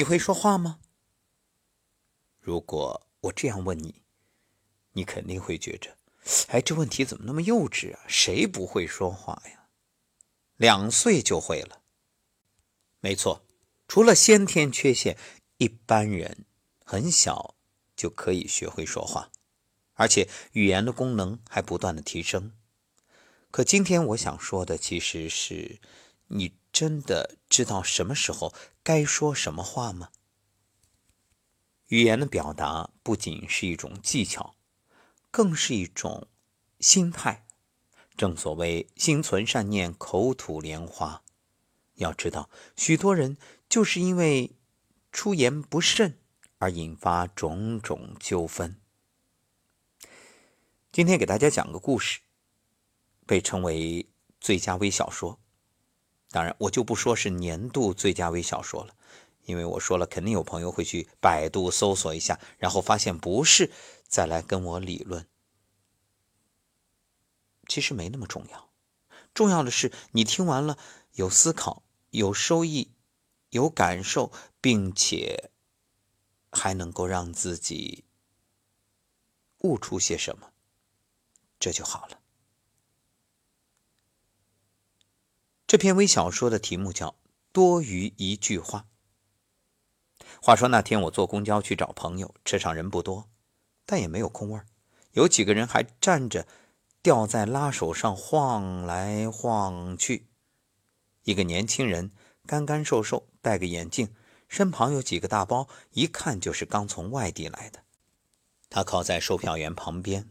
你会说话吗？如果我这样问你，你肯定会觉着，哎，这问题怎么那么幼稚啊？谁不会说话呀？两岁就会了。没错，除了先天缺陷，一般人很小就可以学会说话，而且语言的功能还不断的提升。可今天我想说的，其实是你真的知道什么时候该说什么话吗？语言的表达不仅是一种技巧，更是一种心态。正所谓“心存善念，口吐莲花”。要知道，许多人就是因为出言不慎而引发种种纠纷。今天给大家讲个故事。被称为最佳微小说，当然我就不说是年度最佳微小说了，因为我说了，肯定有朋友会去百度搜索一下，然后发现不是，再来跟我理论。其实没那么重要，重要的是你听完了有思考、有收益、有感受，并且还能够让自己悟出些什么，这就好了。这篇微小说的题目叫《多余一句话》。话说那天我坐公交去找朋友，车上人不多，但也没有空位有几个人还站着，吊在拉手上晃来晃去。一个年轻人干干瘦瘦，戴个眼镜，身旁有几个大包，一看就是刚从外地来的。他靠在售票员旁边，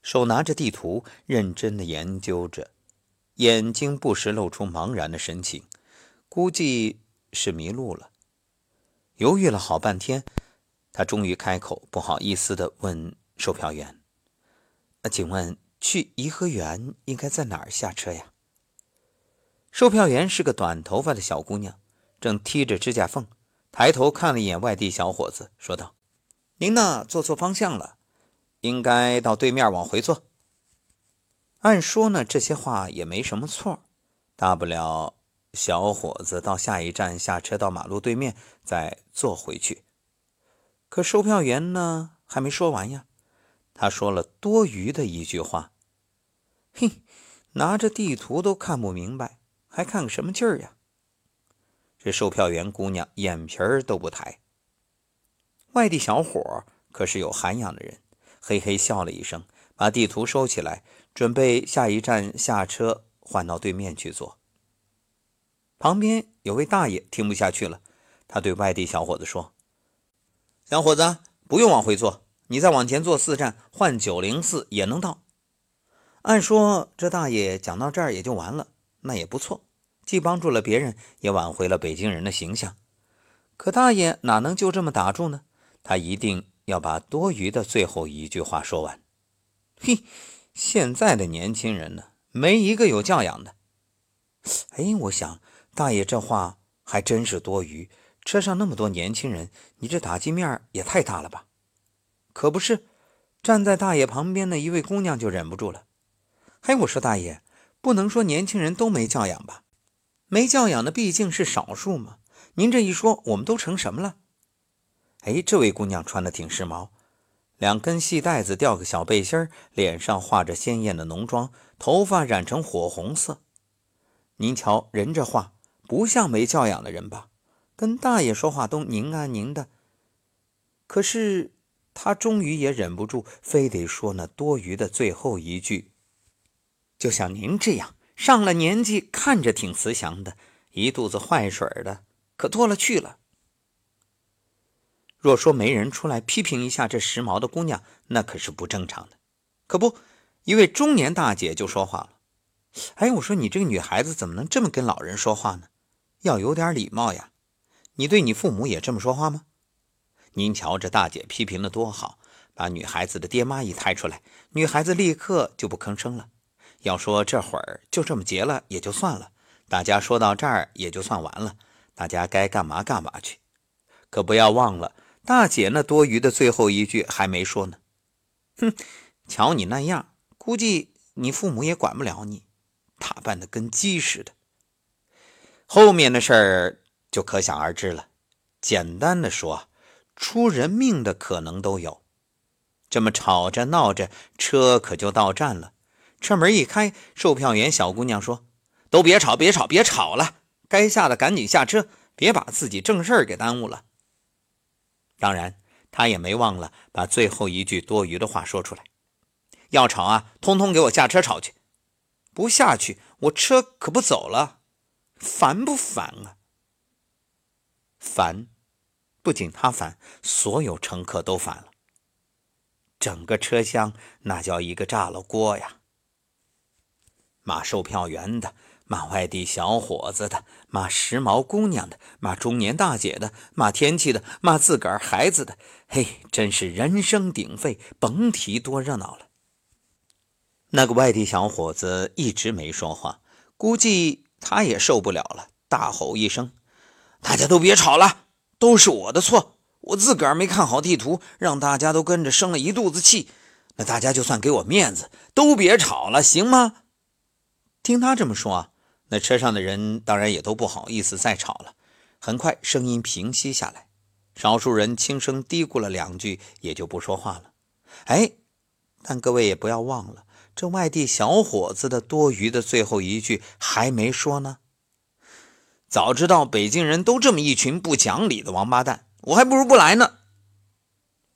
手拿着地图，认真的研究着。眼睛不时露出茫然的神情，估计是迷路了。犹豫了好半天，他终于开口，不好意思的问售票员：“那请问去颐和园应该在哪儿下车呀？”售票员是个短头发的小姑娘，正踢着指甲缝，抬头看了一眼外地小伙子，说道：“您呢，坐错方向了，应该到对面往回坐。”按说呢，这些话也没什么错，大不了小伙子到下一站下车，到马路对面再坐回去。可售票员呢，还没说完呀，他说了多余的一句话：“嘿，拿着地图都看不明白，还看个什么劲儿呀？”这售票员姑娘眼皮儿都不抬。外地小伙可是有涵养的人，嘿嘿笑了一声，把地图收起来。准备下一站下车，换到对面去坐。旁边有位大爷听不下去了，他对外地小伙子说：“小伙子，不用往回坐，你再往前坐四站，换九零四也能到。”按说这大爷讲到这儿也就完了，那也不错，既帮助了别人，也挽回了北京人的形象。可大爷哪能就这么打住呢？他一定要把多余的最后一句话说完。嘿。现在的年轻人呢，没一个有教养的。哎，我想大爷这话还真是多余。车上那么多年轻人，你这打击面也太大了吧？可不是，站在大爷旁边的一位姑娘就忍不住了。嘿，我说大爷，不能说年轻人都没教养吧？没教养的毕竟是少数嘛。您这一说，我们都成什么了？哎，这位姑娘穿的挺时髦。两根细带子吊个小背心脸上画着鲜艳的浓妆，头发染成火红色。您瞧人这话不像没教养的人吧？跟大爷说话都您啊您的。可是他终于也忍不住，非得说那多余的最后一句。就像您这样上了年纪，看着挺慈祥的，一肚子坏水的，可多了去了。若说没人出来批评一下这时髦的姑娘，那可是不正常的。可不，一位中年大姐就说话了：“哎，我说你这个女孩子怎么能这么跟老人说话呢？要有点礼貌呀！你对你父母也这么说话吗？”您瞧这大姐批评的多好，把女孩子的爹妈一抬出来，女孩子立刻就不吭声了。要说这会儿就这么结了也就算了，大家说到这儿也就算完了，大家该干嘛干嘛去。可不要忘了。大姐那多余的最后一句还没说呢，哼，瞧你那样，估计你父母也管不了你，打扮的跟鸡似的。后面的事儿就可想而知了，简单的说，出人命的可能都有。这么吵着闹着，车可就到站了。车门一开，售票员小姑娘说：“都别吵，别吵，别吵了，该下的赶紧下车，别把自己正事儿给耽误了。”当然，他也没忘了把最后一句多余的话说出来：“要吵啊，通通给我下车吵去！不下去，我车可不走了，烦不烦啊？”烦，不仅他烦，所有乘客都烦了。整个车厢那叫一个炸了锅呀！骂售票员的，骂外地小伙子的，骂时髦姑娘的，骂中年大姐的，骂天气的，骂自个儿孩子的，嘿，真是人声鼎沸，甭提多热闹了。那个外地小伙子一直没说话，估计他也受不了了，大吼一声：“大家都别吵了，都是我的错。”我自个儿没看好地图，让大家都跟着生了一肚子气。那大家就算给我面子，都别吵了，行吗？听他这么说啊，那车上的人当然也都不好意思再吵了。很快，声音平息下来，少数人轻声嘀咕了两句，也就不说话了。哎，但各位也不要忘了，这外地小伙子的多余的最后一句还没说呢。早知道北京人都这么一群不讲理的王八蛋。我还不如不来呢。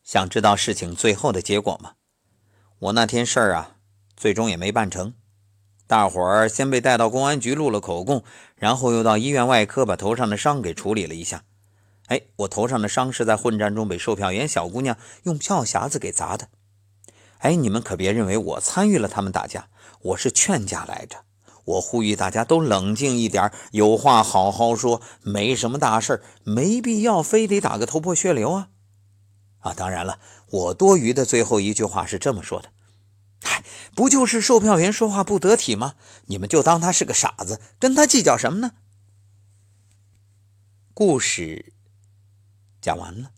想知道事情最后的结果吗？我那天事儿啊，最终也没办成。大伙儿先被带到公安局录了口供，然后又到医院外科把头上的伤给处理了一下。哎，我头上的伤是在混战中被售票员小姑娘用票匣子给砸的。哎，你们可别认为我参与了他们打架，我是劝架来着。我呼吁大家都冷静一点，有话好好说，没什么大事没必要非得打个头破血流啊！啊，当然了，我多余的最后一句话是这么说的：嗨，不就是售票员说话不得体吗？你们就当他是个傻子，跟他计较什么呢？故事讲完了。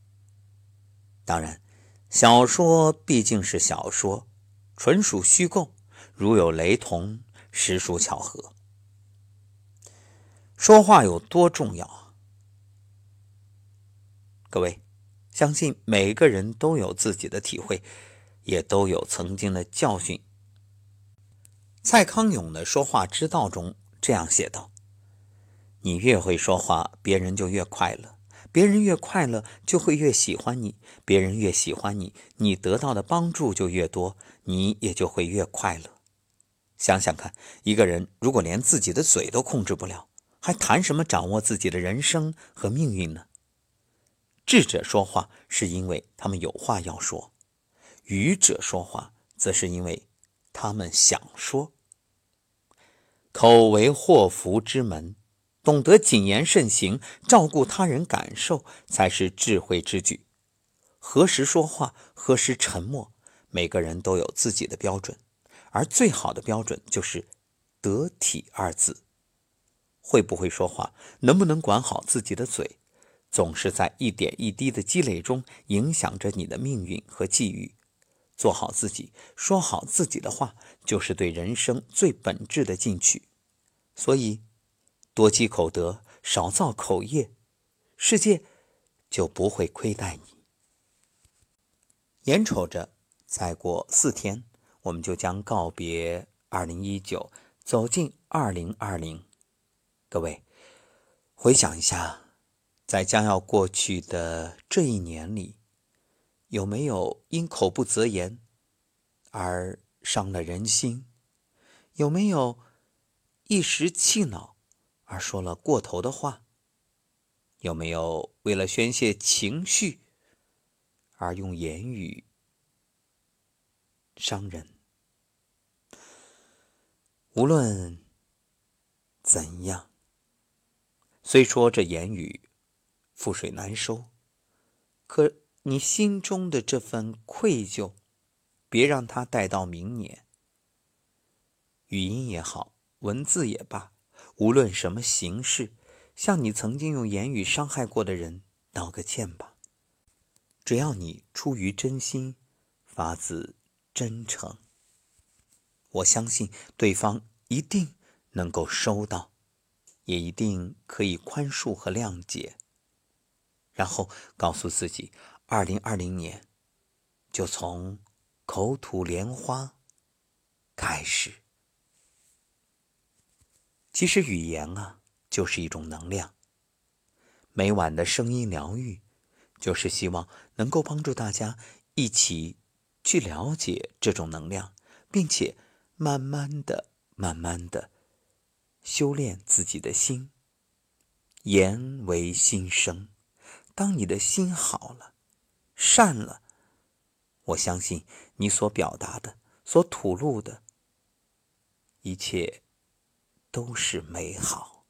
当然，小说毕竟是小说，纯属虚构，如有雷同。实属巧合。说话有多重要？各位，相信每个人都有自己的体会，也都有曾经的教训。蔡康永的《说话之道》中这样写道：“你越会说话，别人就越快乐；别人越快乐，就会越喜欢你；别人越喜欢你，你得到的帮助就越多，你也就会越快乐。”想想看，一个人如果连自己的嘴都控制不了，还谈什么掌握自己的人生和命运呢？智者说话是因为他们有话要说，愚者说话则是因为他们想说。口为祸福之门，懂得谨言慎行，照顾他人感受，才是智慧之举。何时说话，何时沉默，每个人都有自己的标准。而最好的标准就是“得体”二字。会不会说话，能不能管好自己的嘴，总是在一点一滴的积累中影响着你的命运和际遇。做好自己，说好自己的话，就是对人生最本质的进取。所以，多积口德，少造口业，世界就不会亏待你。眼瞅着再过四天。我们就将告别二零一九，走进二零二零。各位，回想一下，在将要过去的这一年里，有没有因口不择言而伤了人心？有没有一时气恼而说了过头的话？有没有为了宣泄情绪而用言语伤人？无论怎样，虽说这言语覆水难收，可你心中的这份愧疚，别让它带到明年。语音也好，文字也罢，无论什么形式，向你曾经用言语伤害过的人道个歉吧。只要你出于真心，发自真诚。我相信对方一定能够收到，也一定可以宽恕和谅解。然后告诉自己，二零二零年就从口吐莲花开始。其实语言啊，就是一种能量。每晚的声音疗愈，就是希望能够帮助大家一起去了解这种能量，并且慢慢的、慢慢的修炼自己的心。言为心声，当你的心好了、善了，我相信你所表达的、所吐露的一切。都是美好。